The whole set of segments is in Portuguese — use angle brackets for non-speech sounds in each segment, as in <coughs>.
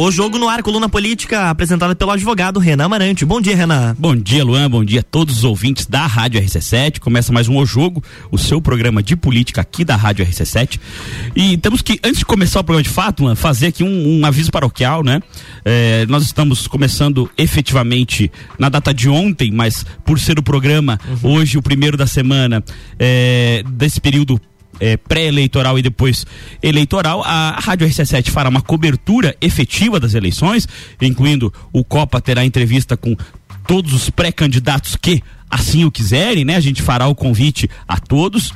O Jogo no Ar, coluna política, apresentada pelo advogado Renan Amarante. Bom dia, Renan. Bom dia, Luan. Bom dia a todos os ouvintes da Rádio RC7. Começa mais um O Jogo, o seu programa de política aqui da Rádio RC7. E temos que, antes de começar o programa de fato, Luan, fazer aqui um, um aviso paroquial, né? É, nós estamos começando efetivamente na data de ontem, mas por ser o programa, uhum. hoje, o primeiro da semana, é, desse período é, pré-eleitoral e depois eleitoral, a Rádio RC7 fará uma cobertura efetiva das eleições, incluindo o Copa terá entrevista com todos os pré-candidatos que assim o quiserem, né? A gente fará o convite a todos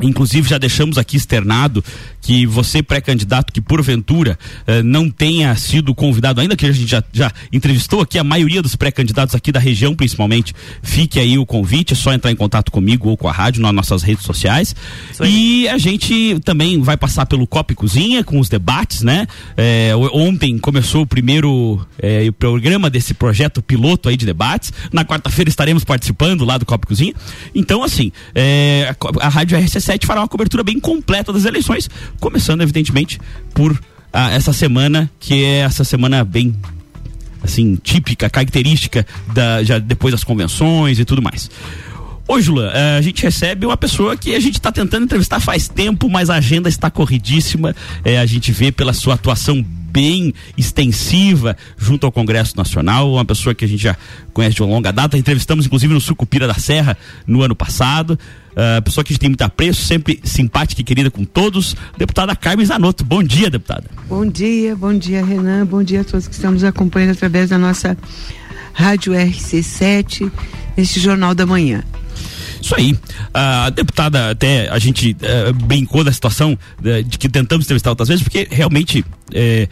Inclusive, já deixamos aqui externado que você, pré-candidato, que porventura eh, não tenha sido convidado ainda, que a gente já, já entrevistou aqui a maioria dos pré-candidatos aqui da região, principalmente, fique aí o convite, é só entrar em contato comigo ou com a rádio nas nossas redes sociais. E a gente também vai passar pelo Copa e Cozinha com os debates, né? Eh, ontem começou o primeiro eh, programa desse projeto piloto aí de debates. Na quarta-feira estaremos participando lá do Copa e Cozinha. Então, assim, eh, a, a Rádio RCC fará uma cobertura bem completa das eleições, começando, evidentemente, por ah, essa semana, que é essa semana bem assim, típica, característica da, já depois das convenções e tudo mais. Hoje, Lula, eh, a gente recebe uma pessoa que a gente está tentando entrevistar faz tempo, mas a agenda está corridíssima. É, a gente vê pela sua atuação bem extensiva junto ao Congresso Nacional, uma pessoa que a gente já conhece de uma longa data. Entrevistamos, inclusive, no Sucupira da Serra no ano passado. Uh, pessoa que a gente tem muito apreço, sempre simpática e querida com todos. Deputada Carmen Zanotto. Bom dia, deputada. Bom dia, bom dia, Renan. Bom dia a todos que estamos acompanhando através da nossa Rádio RC7, neste Jornal da Manhã. Isso aí. A deputada, até a gente uh, brincou da situação uh, de que tentamos entrevistar outras vezes, porque realmente uh,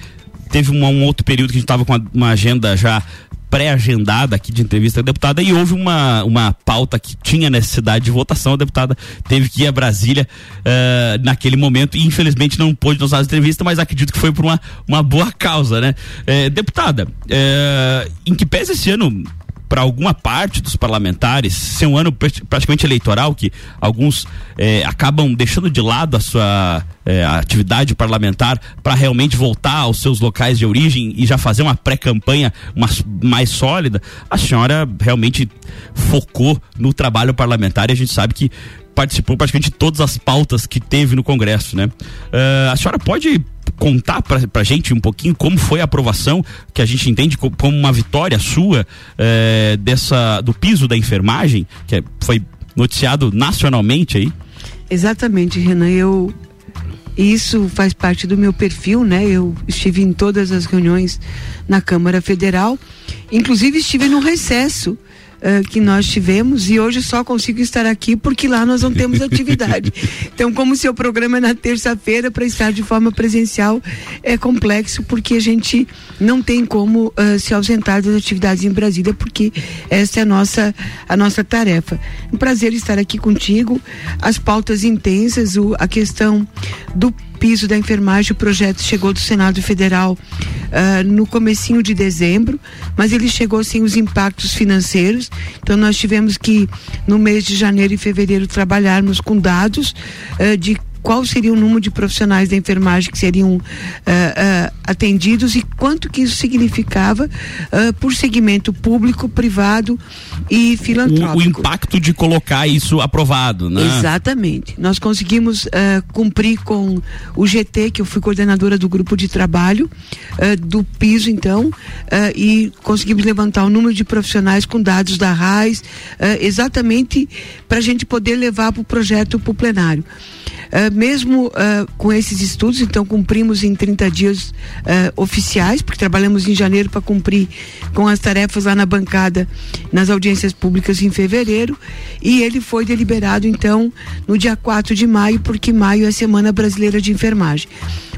teve um, um, outro período que a gente estava com uma, uma agenda já pré-agendada aqui de entrevista da deputada e houve uma, uma pauta que tinha necessidade de votação. A deputada teve que ir a Brasília uh, naquele momento e infelizmente não pôde nos dar entrevista, mas acredito que foi por uma, uma boa causa, né? Deputada, em que pese esse ano para alguma parte dos parlamentares ser um ano praticamente eleitoral que alguns eh, acabam deixando de lado a sua eh, atividade parlamentar para realmente voltar aos seus locais de origem e já fazer uma pré-campanha mais sólida, a senhora realmente focou no trabalho parlamentar e a gente sabe que participou praticamente de todas as pautas que teve no Congresso, né? Uh, a senhora pode contar pra, pra gente um pouquinho como foi a aprovação, que a gente entende como, uma vitória sua é, dessa do piso da enfermagem, que é, foi noticiado nacionalmente aí? Exatamente, Renan. Eu isso faz parte do meu perfil, né? Eu estive em todas as reuniões na Câmara Federal, inclusive estive no recesso uh, que nós tivemos e hoje só consigo estar aqui porque lá nós não temos <laughs> atividade. então, como o seu programa é na terça-feira, para estar de forma presencial é complexo porque a gente não tem como uh, se ausentar das atividades em Brasília porque essa é a nossa, a nossa tarefa. Um prazer estar aqui contigo. As pautas intensas, o, a questão do piso da enfermagem, o projeto chegou do Senado Federal uh, no comecinho de dezembro, mas ele chegou sem os impactos financeiros. Então nós tivemos que no mês de janeiro e fevereiro trabalharmos com dados uh, de qual seria o número de profissionais da enfermagem que seriam uh, uh, atendidos e quanto que isso significava uh, por segmento público, privado e filantrópico. O, o, impacto de colocar isso aprovado, né? Exatamente. Nós conseguimos cumprir com o GT, que eu fui coordenadora do grupo de trabalho do piso, então, e conseguimos levantar o número de profissionais com dados da RAIS, exatamente para a gente poder levar para o projeto para o plenário. Uh, mesmo uh, com esses estudos, então cumprimos em 30 dias uh, oficiais, porque trabalhamos em janeiro para cumprir com as tarefas lá na bancada, nas audiências públicas em fevereiro, e ele foi deliberado então no dia 4 de maio, porque maio é a Semana Brasileira de Enfermagem.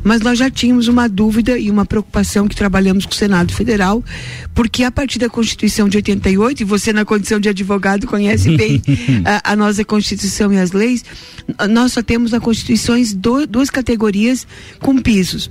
Mas nós já tínhamos uma dúvida e uma preocupação que trabalhamos com o Senado Federal, porque a partir da Constituição de 88, e você na condição de advogado conhece bem <laughs> a, a, nossa Constituição e as leis, nós só temos na Constituição do, duas categorias com pisos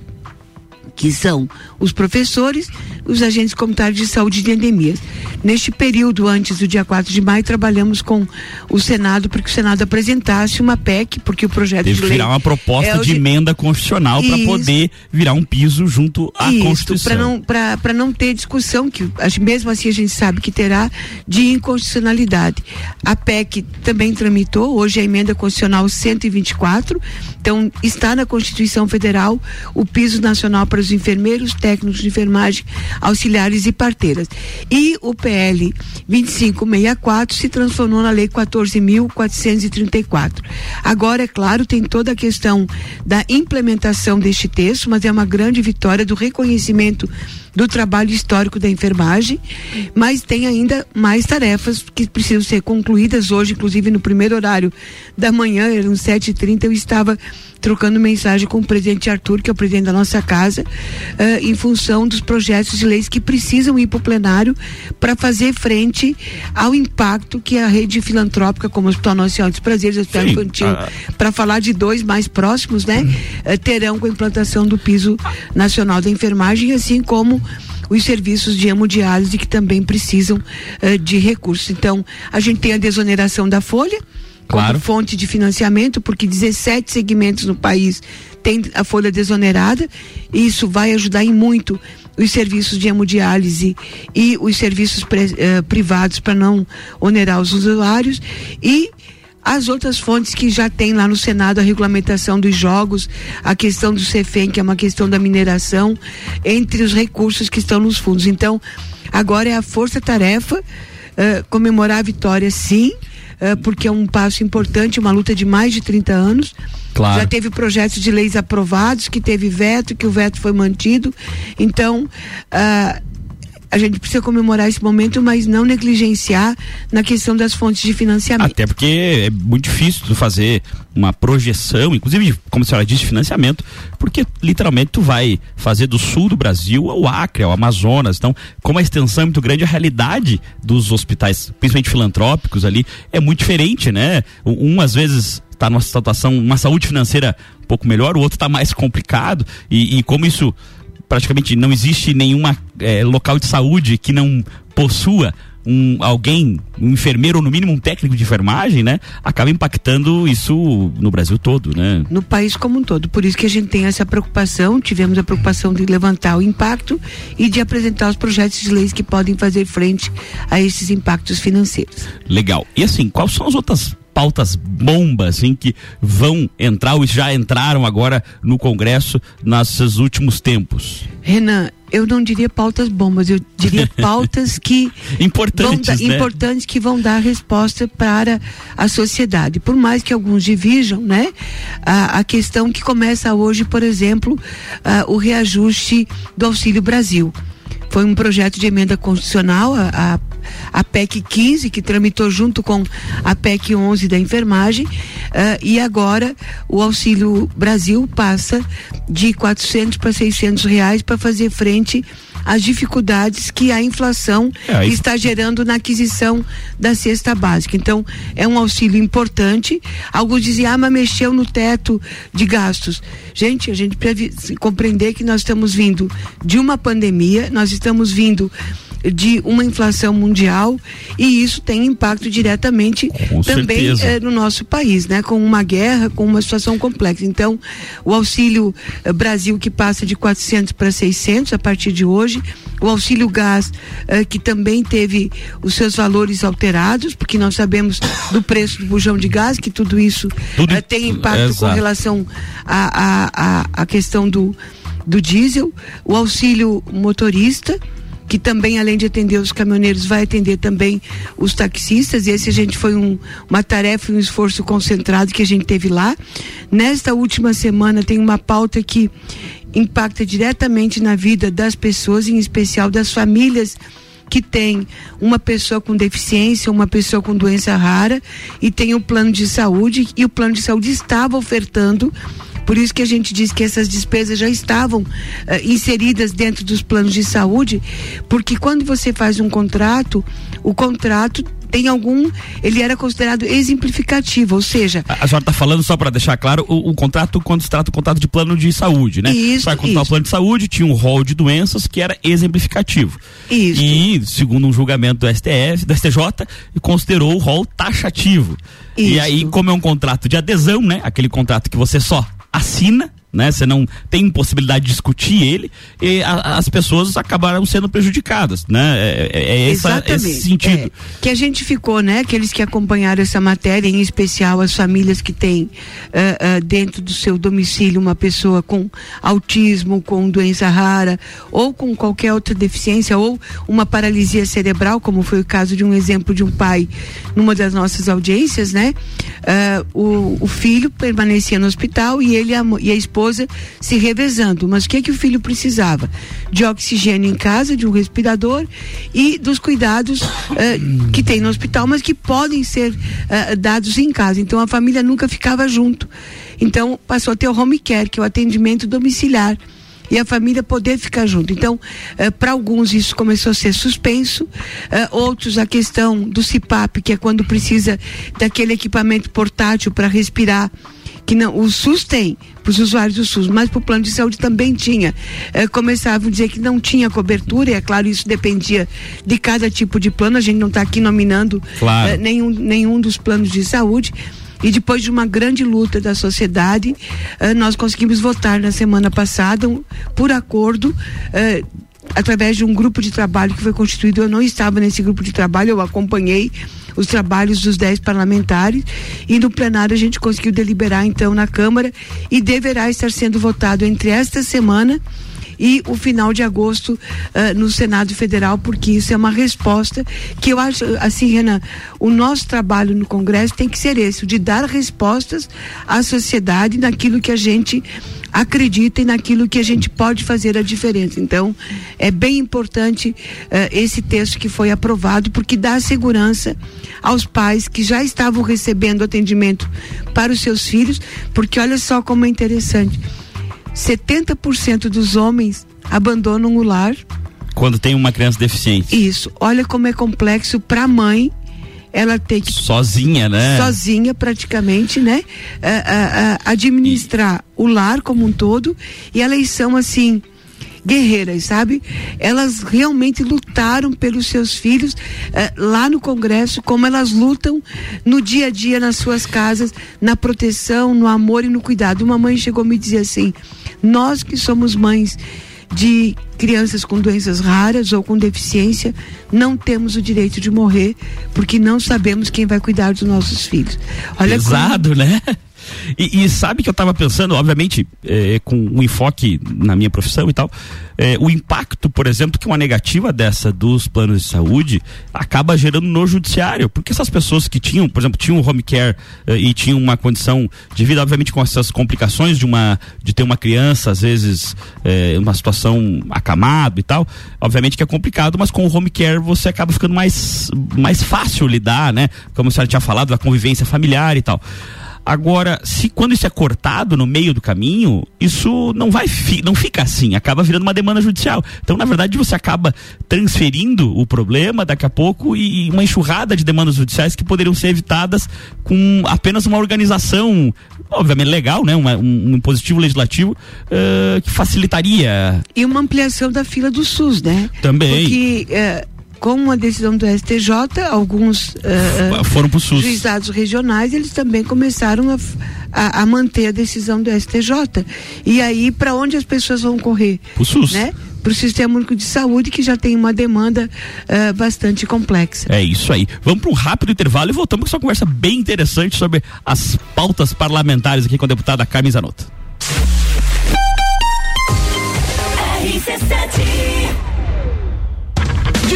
que são os professores, os agentes comunitários de saúde de endemias. Neste período, antes do dia 4 de maio, trabalhamos com o Senado para que o Senado apresentasse uma PEC, porque o projeto Teve de lei. virar uma proposta é de, emenda constitucional para poder virar um piso junto à Isso, Constituição. Para não, não ter discussão, que mesmo assim a gente sabe que terá, de inconstitucionalidade. A PEC também tramitou, hoje a emenda constitucional 124, então está na Constituição Federal o piso nacional para os enfermeiros, técnicos de enfermagem, auxiliares e parteiras. E o PL 2564 se transformou na Lei 14.434. Agora, é claro, tem toda a questão da implementação deste texto, mas é uma grande vitória do reconhecimento do trabalho histórico da enfermagem, mas tem ainda mais tarefas que precisam ser concluídas hoje, inclusive no primeiro horário da manhã, eram sete e trinta, eu estava trocando mensagem com o presidente Arthur, que é o presidente da nossa casa, uh, em função dos projetos de leis que precisam ir para o plenário para fazer frente ao impacto que a rede filantrópica, como o Hospital Nacional dos Prazeres, o Hospital Sim, Infantil, ah. para falar de dois mais próximos, né, uh, terão com a implantação do piso nacional da enfermagem, assim como os serviços de hemodiálise que também precisam uh, de recursos. Então, a gente tem a desoneração da folha, Claro. como fonte de financiamento, porque 17 segmentos no país têm a folha desonerada, e isso vai ajudar em muito os serviços de hemodiálise e os serviços pre, eh, privados para não onerar os usuários e as outras fontes que já tem lá no Senado a regulamentação dos jogos, a questão do CEFEM, que é uma questão da mineração, entre os recursos que estão nos fundos. Então, agora é a força-tarefa eh, comemorar a vitória, sim, eh, porque é um passo importante, uma luta de mais de 30 anos. Claro. Já teve projetos de leis aprovados, que teve veto, que o veto foi mantido. Então, ah, a gente precisa comemorar esse momento, mas não negligenciar na questão das fontes de financiamento. Até porque é muito difícil tu fazer uma projeção, inclusive, como a senhora disse, financiamento, porque literalmente tu vai fazer do sul do Brasil ao Acre, ao Amazonas. Então, como a extensão é muito grande, a realidade dos hospitais, principalmente filantrópicos ali, é muito diferente, né? Um, às vezes está numa situação, uma saúde financeira um pouco melhor, o outro está mais complicado e, e como isso praticamente não existe nenhuma é, local de saúde que não possua um alguém, um enfermeiro ou no mínimo um técnico de enfermagem, né, acaba impactando isso no Brasil todo, né? No país como um todo. Por isso que a gente tem essa preocupação, tivemos a preocupação de levantar o impacto e de apresentar os projetos de leis que podem fazer frente a esses impactos financeiros. Legal. E assim, quais são as outras pautas bombas assim, que vão entrar ou já entraram agora no Congresso nesses últimos tempos? Renan, eu não diria pautas bombas, eu diria <laughs> pautas que importantes, vão né? importantes que vão dar resposta para a sociedade. Por mais que alguns dividam, né? A, a questão que começa hoje, por exemplo, a, o reajuste do Auxílio Brasil. Foi um projeto de emenda constitucional, a, a, PEC 15, que tramitou junto com a PEC 11 da enfermagem, uh, e agora o Auxílio Brasil passa de 400 para 600 reais para fazer frente às dificuldades que a inflação É, aí- está gerando na aquisição da cesta básica. Então, é um auxílio importante. Alguns dizem, ah, mas mexeu no teto de gastos. Gente, a gente precisa compreender que nós estamos vindo de uma pandemia, nós estamos vindo de uma inflação mundial e isso tem impacto diretamente Com também eh, no nosso país, né? Com uma guerra, com uma situação complexa. Então, o auxílio eh, Brasil que passa de 400 para 600 a partir de hoje, o auxílio gás eh, que também teve os seus valores alterados, porque nós sabemos do preço do bujão de gás que tudo isso Tudo- tem impacto com relação à a, a, a questão do do diesel, o auxílio motorista que também, além de atender os caminhoneiros, vai atender também os taxistas. Esse a gente foi um, uma tarefa e um esforço concentrado que a gente teve lá. Nesta última semana tem uma pauta que impacta diretamente na vida das pessoas, em especial das famílias que tem uma pessoa com deficiência, uma pessoa com doença rara e tem o plano de saúde e o plano de saúde estava ofertando por isso que a gente diz que essas despesas já estavam eh, inseridas dentro dos planos de saúde, porque quando você faz um contrato, o contrato tem algum, ele era considerado exemplificativo, ou seja. A, a senhora está falando, só para deixar claro, o, o, contrato, quando se trata do contrato de plano de saúde, né? Isso. Para contratar o plano de saúde, tinha um rol de doenças que era exemplificativo. Isso. E, segundo um julgamento do STF, do STJ, considerou o rol taxativo. Isso. E aí, como é um contrato de adesão, né? Aquele contrato que você só assina né? Você não tem possibilidade de discutir ele e a, as pessoas acabaram sendo prejudicadas, né? É, é, é essa, esse sentido. É, que a gente ficou, né? Aqueles que acompanharam essa matéria, em especial as famílias que têm uh, uh, dentro do seu domicílio uma pessoa com autismo, com doença rara ou com qualquer outra deficiência ou uma paralisia cerebral, como foi o caso de um exemplo de um pai numa das nossas audiências, né? Uh, o, o filho permanecia no hospital e ele e a esposa esposa se revezando. Mas o que, que o filho precisava? De oxigênio em casa, de um respirador e dos cuidados uh, que tem no hospital, mas que podem ser uh, dados em casa. Então a família nunca ficava junto. Então passou a ter o home care, que é o atendimento domiciliar e a família poder ficar junto. Então, eh, para alguns isso começou a ser suspenso, eh, outros a questão do CIPAP, que é quando precisa daquele equipamento portátil para respirar que não, o SUS tem para os usuários do SUS, mas para o plano de saúde também tinha. É, começavam a dizer que não tinha cobertura, e é claro, isso dependia de cada tipo de plano, a gente não está aqui nominando claro. é, nenhum, nenhum dos planos de saúde. E depois de uma grande luta da sociedade, é, nós conseguimos votar na semana passada, um, por acordo, é, através de um grupo de trabalho que foi constituído. Eu não estava nesse grupo de trabalho, eu acompanhei os trabalhos dos dez parlamentares e no plenário a gente conseguiu deliberar então na Câmara e deverá estar sendo votado entre esta semana e o final de agosto uh, no Senado Federal, porque isso é uma resposta que eu acho, assim, Renan, o nosso trabalho no Congresso tem que ser esse, o de dar respostas à sociedade naquilo que a gente acredita e naquilo que a gente pode fazer a diferença. Então, é bem importante uh, esse texto que foi aprovado, porque dá segurança aos pais que já estavam recebendo atendimento para os seus filhos, porque olha só como é interessante 70% dos homens abandonam o lar. Quando tem uma criança deficiente. Isso. Olha como é complexo para a mãe ela ter que sozinha, né? Sozinha praticamente, né? administrar e... o lar como um todo e elas são assim guerreiras, sabe? Elas realmente lutaram pelos seus filhos eh, lá no Congresso, como elas lutam no dia a dia nas suas casas, na proteção, no amor e no cuidado. Uma mãe chegou a me dizer assim: nós que somos mães de crianças com doenças raras ou com deficiência, não temos o direito de morrer porque não sabemos quem vai cuidar dos nossos filhos. Olha Pesado, como... né? E, e, sabe que eu estava pensando, obviamente, é, com um enfoque na minha profissão e tal, é, o impacto, por exemplo, que uma negativa dessa dos planos de saúde acaba gerando no judiciário. Porque essas pessoas que tinham, por exemplo, tinham home care é, e tinham uma condição de vida, obviamente, com essas complicações de uma de ter uma criança, às vezes, é, uma situação acamado e tal, obviamente que é complicado, mas com o home care você acaba ficando mais, mais fácil lidar, né? Como a senhora tinha falado, da convivência familiar e tal. Agora, se quando isso é cortado no meio do caminho, isso não vai não fica assim, acaba virando uma demanda judicial. Então, na verdade, você acaba transferindo o problema daqui a pouco e, e uma enxurrada de demandas judiciais que poderiam ser evitadas com apenas uma organização, obviamente legal, né, uma, um, um positivo legislativo uh, que facilitaria e uma ampliação da fila do SUS, né? Também. Porque uh, com uma decisão do STJ, alguns uh, foram para SUS. juizados regionais, eles também começaram a, a, a, manter a decisão do STJ. E aí, para onde as pessoas vão correr? Para o SUS. Né? para o Sistema Único de Saúde, que já tem uma demanda uh, bastante complexa. É isso aí. Vamos para um rápido intervalo e voltamos com essa conversa bem interessante sobre as pautas parlamentares aqui com a deputada Carmen Zanotto. RC7 de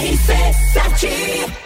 RC7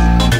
Bye.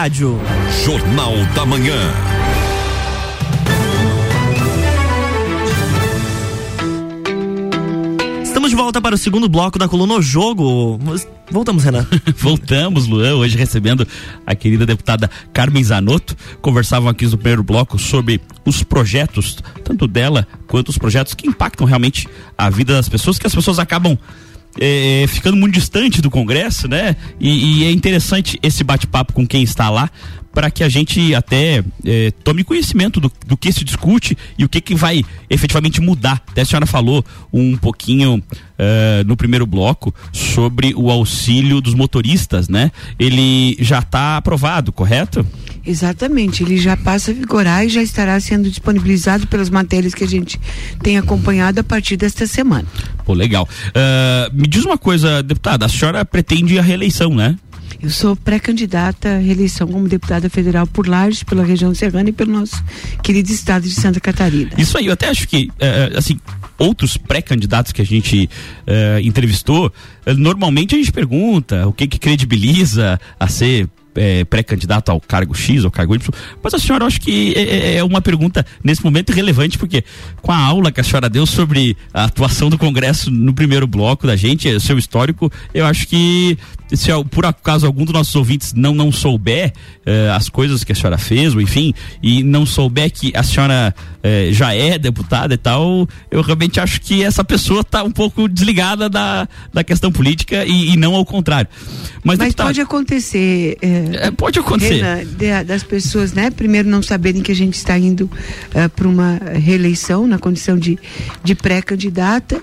Rádio. Jornal da Manhã. Estamos de volta para o segundo bloco da coluna O Jogo. Voltamos, Renan. <laughs> Voltamos, Luan, hoje recebendo a querida deputada Carmen Zanotto. Conversavam aqui no primeiro bloco sobre os projetos, tanto dela quanto os projetos que impactam realmente a vida das pessoas, que as pessoas acabam é, ficando muito distante do Congresso, né? E, e é interessante esse bate-papo com quem está lá para que a gente até é, tome conhecimento do, do, que se discute e o que, que vai efetivamente mudar. Até a senhora falou um pouquinho uh, no primeiro bloco sobre o auxílio dos motoristas, né? Ele já está aprovado, correto? Exatamente, ele já passa a vigorar e já estará sendo disponibilizado pelas matérias que a gente tem acompanhado a partir desta semana. Pô, legal. Uh, me diz uma coisa, deputada, a senhora pretende a reeleição, né? Eu sou pré-candidata à reeleição como deputada federal por Lages, pela região serrana e pelo nosso querido estado de Santa Catarina. Isso aí, eu até acho que, uh, assim, outros pré-candidatos que a gente uh, entrevistou, normalmente a gente pergunta o que que credibiliza a ser é, pré-candidato ao cargo X ou cargo Y, mas a senhora acho que é, é, é, uma pergunta nesse momento relevante, porque com a aula que a senhora deu sobre a atuação do Congresso no primeiro bloco da gente, é, seu histórico, eu acho que se por acaso algum dos nossos ouvintes não não souber eh, as coisas que a senhora fez, ou enfim, e não souber que a senhora eh, já é deputada e tal, eu realmente acho que essa pessoa está um pouco desligada da, da questão política e, e não ao contrário. Mas, Mas pode acontecer. É, pode acontecer. Reina, de, das pessoas, né? Primeiro não saberem que a gente está indo uh, para uma reeleição na condição de, de pré-candidata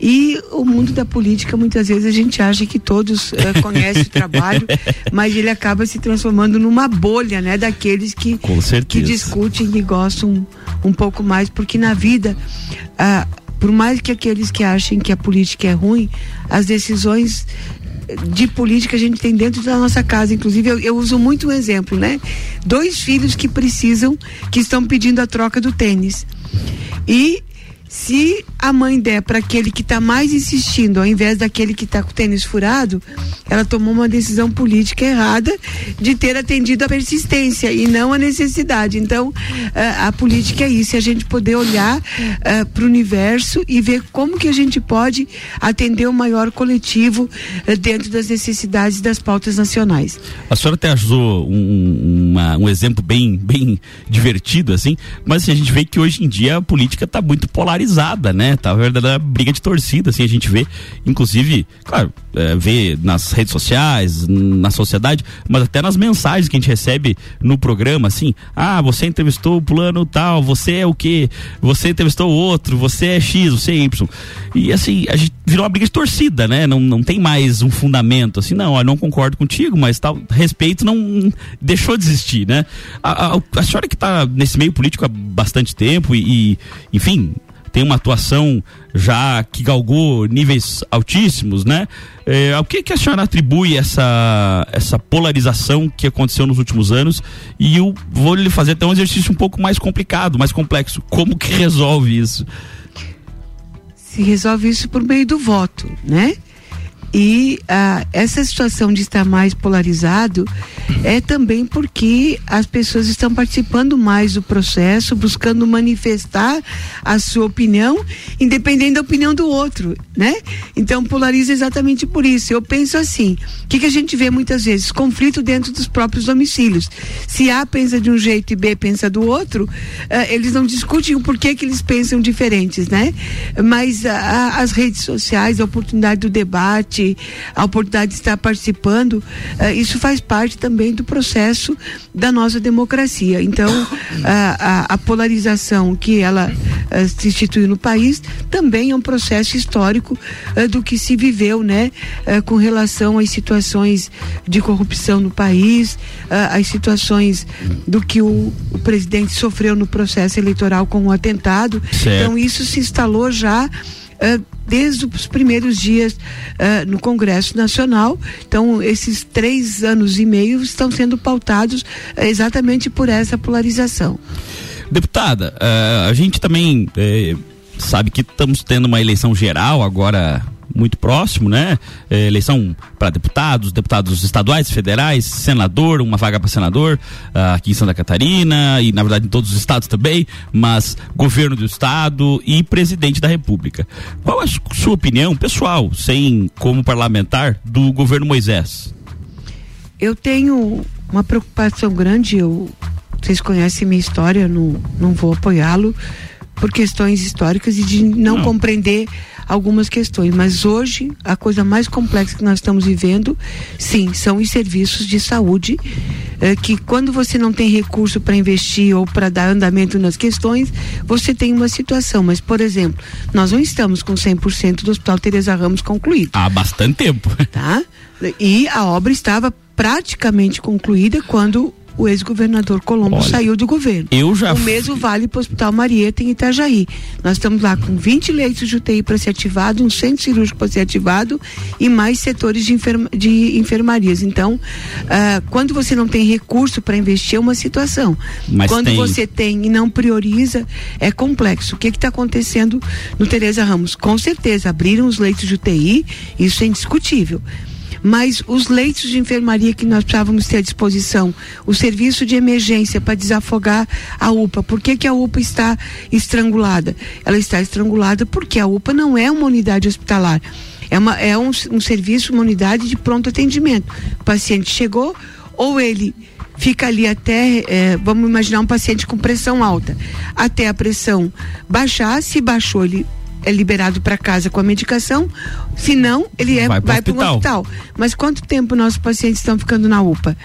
e o mundo da política, muitas vezes a gente acha que todos uh, <laughs> conhecem o trabalho, mas ele acaba se transformando numa bolha, né? Daqueles que, que discutem e gostam um, um pouco mais, porque na vida, uh, por mais que aqueles que achem que a política é ruim, as decisões de política a gente tem dentro da nossa casa. Inclusive, eu, eu uso muito um exemplo, né? Dois filhos que precisam, que estão pedindo a troca do tênis. E se a mãe der para aquele que está mais insistindo, ao invés daquele que está com o tênis furado, ela tomou uma decisão política errada de ter atendido a persistência e não a necessidade. Então, a, a política é isso, é a gente poder olhar para o universo e ver como que a gente pode atender o maior coletivo dentro das necessidades das pautas nacionais. A senhora até ajudou um, uma, um exemplo bem, bem divertido, assim, mas assim, a gente vê que hoje em dia a política está muito polarizada polarizada, né? Tá verdadeira briga de torcida, assim, a gente vê, inclusive, claro, é, vê nas redes sociais, na sociedade, mas até nas mensagens que a gente recebe no programa, assim, ah, você entrevistou o plano tal, você é o que, você entrevistou o outro, você é X, você é Y. E assim, a gente virou uma briga de torcida, né? Não, não tem mais um fundamento, assim, não, eu não concordo contigo, mas tal, respeito não deixou de existir, né? A, a, a senhora que está nesse meio político há bastante tempo e, e enfim, tem uma atuação já que galgou níveis altíssimos, né? É, ao que, que a senhora atribui essa, essa polarização que aconteceu nos últimos anos? E eu vou lhe fazer até um exercício um pouco mais complicado, mais complexo. Como que resolve isso? Se resolve isso por meio do voto, né? E ah, essa situação de estar mais polarizado é também porque as pessoas estão participando mais do processo, buscando manifestar a sua opinião, independente da opinião do outro, né? Então polariza exatamente por isso. Eu penso assim, o que, que a gente vê muitas vezes? Conflito dentro dos próprios domicílios. Se A pensa de um jeito e B pensa do outro, ah, eles não discutem o porquê que eles pensam diferentes, né? Mas ah, as redes sociais, a oportunidade do debate, a oportunidade de estar participando, uh, isso faz parte também do processo da nossa democracia. Então, <coughs> a, a, a, polarização que ela uh, se instituiu no país também é um processo histórico uh, do que se viveu, né, com relação às situações de corrupção no país, às situações do que o, o, presidente sofreu no processo eleitoral com o atentado. Certo. Então, isso se instalou já uh, desde os primeiros dias uh, no Congresso Nacional. Então, esses três anos e meio estão sendo pautados uh, exatamente por essa polarização. Deputada, a gente também eh, sabe que estamos tendo uma eleição geral agora muito próximo, né? É, eleição para deputados, deputados estaduais, federais, senador, uma vaga para senador uh, aqui em Santa Catarina e na verdade em todos os estados também, mas governo do estado e presidente da República. Qual a sua opinião pessoal, sem como parlamentar, do governo Moisés? Eu tenho uma preocupação grande. Eu, vocês conhecem minha história, não, não vou apoiá-lo por questões históricas e de não, não. compreender algumas questões. Mas hoje, a coisa mais complexa que nós estamos vivendo, sim, são os serviços de saúde, eh, que quando você não tem recurso para investir ou para dar andamento nas questões, você tem uma situação. Mas, por exemplo, nós não estamos com 100% do Hospital Teresa Ramos concluído. Há bastante tempo. Tá? E a obra estava praticamente concluída quando o ex-governador Colombo Olha, saiu do governo. Eu já o mesmo vale para o Hospital Marieta em Itajaí. Nós estamos lá com 20 leitos de UTI para ser ativado, um centro cirúrgico para ser ativado e mais setores de, enferma, de enfermarias. Então, uh, quando você não tem recurso para investir é uma situação. Mas quando tem... você tem e não prioriza, é complexo. O que está acontecendo no Tereza Ramos? Com certeza, abriram os leitos de UTI, isso é indiscutível mas os leitos de enfermaria que nós precisávamos ter à disposição, o serviço de emergência para desafogar a UPA. Por que, que a UPA está estrangulada? Ela está estrangulada porque a UPA não é uma unidade hospitalar. É, uma, é um, um serviço, uma unidade de pronto atendimento. O paciente chegou, ou ele fica ali até, é, vamos imaginar um paciente com pressão alta, até a pressão baixar, se baixou, ele é liberado para casa com a medicação, se não, ele é, vai para o hospital. Mas quanto tempo nossos pacientes estão ficando na UPA?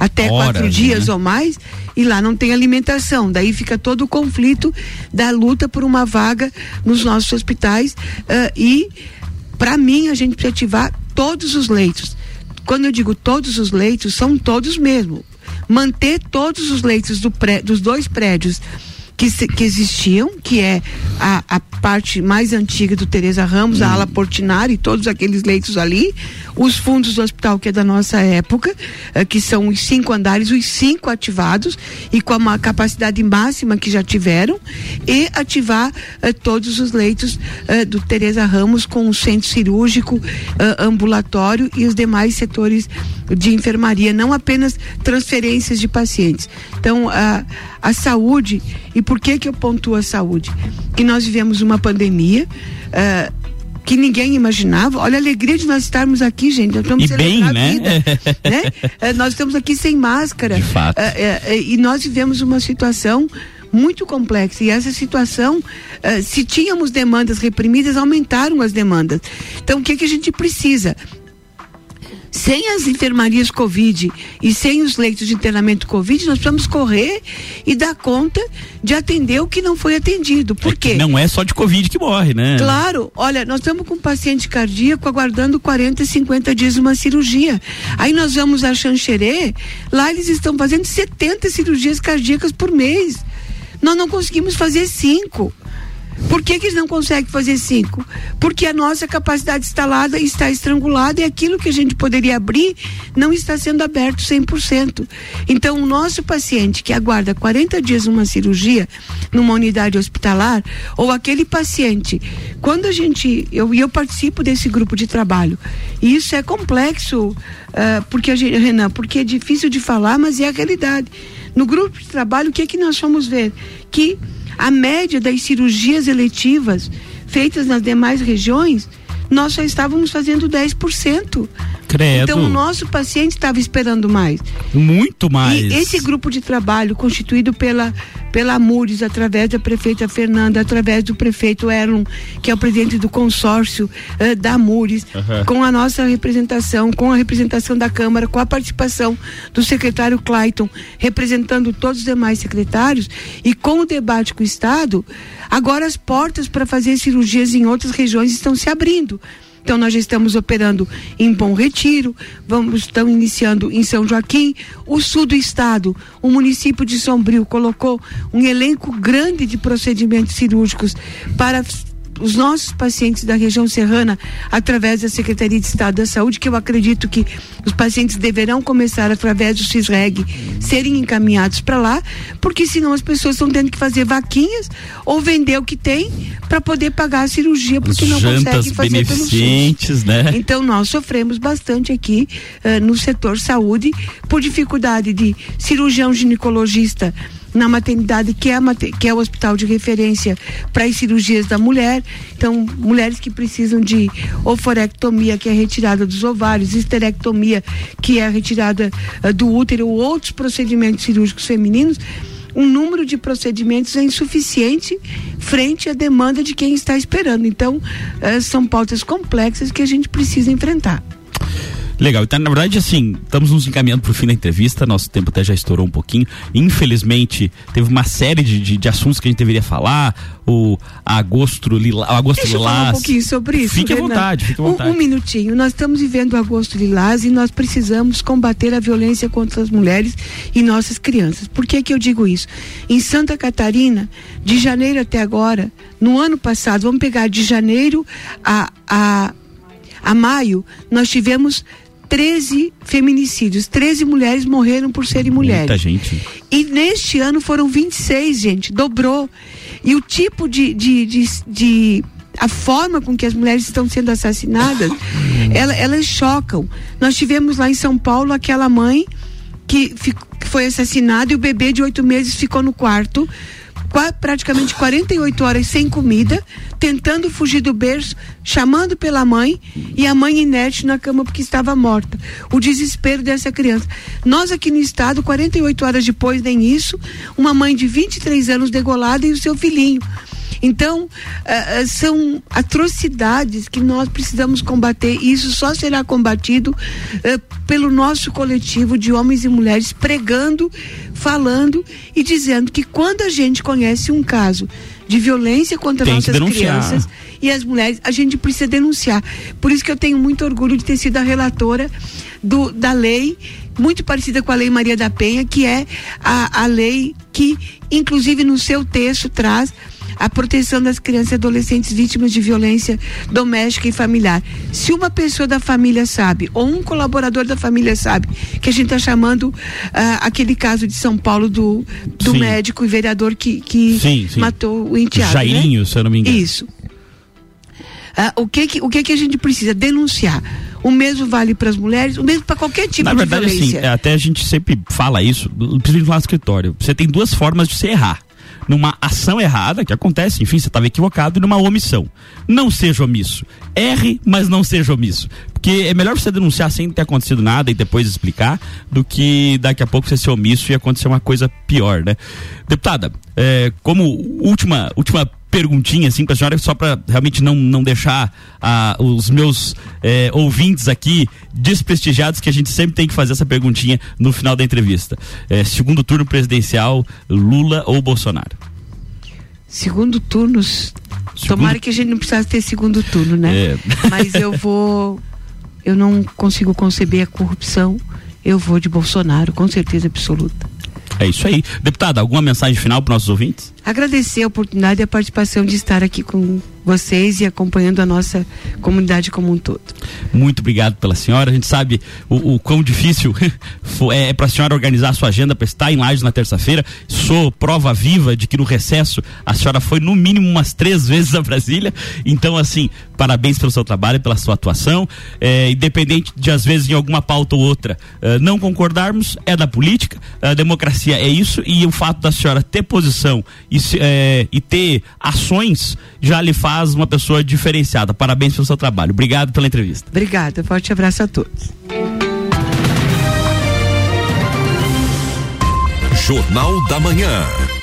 Até Horas, quatro dias né? ou mais, e lá não tem alimentação. Daí fica todo o conflito da luta por uma vaga nos nossos hospitais. Uh, e, para mim, a gente precisa ativar todos os leitos. Quando eu digo todos os leitos, são todos mesmo. Manter todos os leitos do pré, dos dois prédios que, que existiam, que é a, a parte mais antiga do Teresa Ramos, a ala Portinari, todos aqueles leitos ali, os fundos do hospital que é da nossa época, eh, que são os cinco andares, os cinco ativados e com a capacidade máxima que já tiveram, e ativar eh, todos os leitos eh, do Teresa Ramos com o centro cirúrgico, ambulatório e os demais setores de enfermaria, não apenas transferências de pacientes. Então, a, a saúde, e por que que eu pontuo a saúde? Que nós vivemos uma pandemia, uh, que ninguém imaginava. Olha a alegria de nós estarmos aqui, gente. Nós estamos e bem, né? Vida, <laughs> né? Uh, nós estamos aqui sem máscara. De fato. Uh, e nós vivemos uma situação muito complexa. E essa situação, se tínhamos demandas reprimidas, aumentaram as demandas. Então, o que, que a gente precisa? Sem as enfermarias Covid e sem os leitos de internamento Covid, nós precisamos correr e dar conta de atender o que não foi atendido. Por é quê? Não é só de Covid que morre, né? Claro. Olha, nós estamos com um paciente cardíaco aguardando 40, 50 dias uma cirurgia. Aí nós vamos a Xanxerê, lá eles estão fazendo 70 cirurgias cardíacas por mês. Nós não conseguimos fazer cinco. Por que, que eles não conseguem fazer cinco? Porque a nossa capacidade instalada está estrangulada e aquilo que a gente poderia abrir não está sendo aberto 100%. Então, o nosso paciente que aguarda 40 dias uma cirurgia numa unidade hospitalar, ou aquele paciente, quando a gente. Eu, eu participo desse grupo de trabalho, e isso é complexo, uh, porque a gente, Renan, porque é difícil de falar, mas é a realidade. No grupo de trabalho, o que é que nós vamos ver? Que a média das cirurgias eletivas feitas nas demais regiões, nós só estávamos fazendo 10%. Credo. Então o nosso paciente estava esperando mais. Muito mais. E esse grupo de trabalho constituído pela pela Mures, através da prefeita Fernanda, através do prefeito Erlon, que é o presidente do consórcio uh, da Mures, uhum. com a nossa representação, com a representação da Câmara, com a participação do secretário Clayton, representando todos os demais secretários, e com o debate com o Estado, agora as portas para fazer cirurgias em outras regiões estão se abrindo. Então nós já estamos operando em Bom Retiro, vamos estamos iniciando em São Joaquim, o sul do estado, o município de Sombrio colocou um elenco grande de procedimentos cirúrgicos para os nossos pacientes da região serrana através da Secretaria de Estado da Saúde, que eu acredito que os pacientes deverão começar através do CISREG serem encaminhados para lá, porque senão as pessoas estão tendo que fazer vaquinhas ou vender o que tem para poder pagar a cirurgia, porque As não conseguem fazer pelo SUS. Né? Então nós sofremos bastante aqui uh, no setor saúde por dificuldade de cirurgião ginecologista na maternidade, que é, que é o hospital de referência para as cirurgias da mulher. Então, mulheres que precisam de oforectomia, que é a retirada dos ovários, histerectomia, que é a retirada uh, do útero, ou outros procedimentos cirúrgicos femininos um número de procedimentos é insuficiente frente à demanda de quem está esperando. Então, uh, são pautas complexas que a gente precisa enfrentar. Legal, então na verdade assim, estamos nos encaminhando para o fim da entrevista, nosso tempo até já estourou um pouquinho, infelizmente teve uma série de, de, de assuntos que a gente deveria falar, o agosto, lila, agosto Deixa lilás. Eu falar um pouquinho sobre isso. Fique à vontade, fique à vontade. Um, um, minutinho, nós estamos vivendo o agosto lilás e nós precisamos combater a violência contra as mulheres e nossas crianças. Por que que eu digo isso? Em Santa Catarina, de janeiro até agora, no ano passado, vamos pegar de janeiro a, a, a maio, nós tivemos 13 feminicídios. 13 mulheres morreram por serem mulheres. Muita gente. E neste ano foram 26, gente. Dobrou. E o tipo de, de, de, de a forma com que as mulheres estão sendo assassinadas, <laughs> ela, elas chocam. Nós tivemos lá em São Paulo aquela mãe que, fico, que foi assassinada e o bebê de oito meses ficou no quarto praticamente 48 horas sem comida, tentando fugir do berço, chamando pela mãe e a mãe inerte na cama porque estava morta. O desespero dessa criança. Nós aqui no estado, 48 horas depois, nem isso, uma mãe de 23 anos degolada e o seu filhinho. Então, uh, são atrocidades que nós precisamos combater. E isso só será combatido uh, pelo nosso coletivo de homens e mulheres pregando, falando e dizendo que quando a gente conhece um caso de violência contra Tem nossas crianças e as mulheres, a gente precisa denunciar. Por isso que eu tenho muito orgulho de ter sido a relatora do, da lei muito parecida com a Lei Maria da Penha, que é a, a lei que, inclusive, no seu texto traz a proteção das crianças e adolescentes vítimas de violência doméstica e familiar. Se uma pessoa da família sabe, ou um colaborador da família sabe, que a gente está chamando uh, aquele caso de São Paulo do, do médico e vereador que, que sim, sim. matou o enteado. Né? Jairinho, né? se eu não me engano. Isso. Uh, o que que, o que que a gente precisa? Denunciar. O mesmo vale para as mulheres, o mesmo para qualquer tipo Na de verdade, violência. Assim, até a gente sempre fala isso, principalmente lá no escritório. Você tem duas formas de se errar numa ação errada, que acontece, enfim, você estava equivocado, e numa omissão. Não seja omisso. Erre, mas não seja omisso. Porque é melhor você denunciar sem ter acontecido nada e depois explicar, do que daqui a pouco você ser omisso e acontecer uma coisa pior, né? Deputada, é, como última, última perguntinha assim para a senhora, só para realmente não, não deixar ah, os meus eh, ouvintes aqui desprestigiados, que a gente sempre tem que fazer essa perguntinha no final da entrevista. Eh, segundo turno presidencial, Lula ou Bolsonaro? Segundo turnos. Segundo... Tomara que a gente não precisasse ter segundo turno, né? É. <laughs> Mas eu vou. Eu não consigo conceber a corrupção. Eu vou de Bolsonaro, com certeza absoluta. É isso aí. Deputada, alguma mensagem final para nossos ouvintes? Agradecer a oportunidade e a participação de estar aqui com vocês e acompanhando a nossa comunidade como um todo. Muito obrigado pela senhora. A gente sabe o, o quão difícil <laughs> é para a senhora organizar a sua agenda para estar em Lages na terça-feira. Sou prova viva de que no recesso a senhora foi no mínimo umas três <laughs> vezes a Brasília. Então, assim, parabéns pelo seu trabalho, pela sua atuação. É, independente de, às vezes, em alguma pauta ou outra, uh, não concordarmos, é da política. A democracia é isso. E o fato da senhora ter posição e, é, e ter ações já lhe faz uma pessoa diferenciada. Parabéns pelo seu trabalho. Obrigado pela entrevista. Obrigada. Forte abraço a todos. Jornal da Manhã.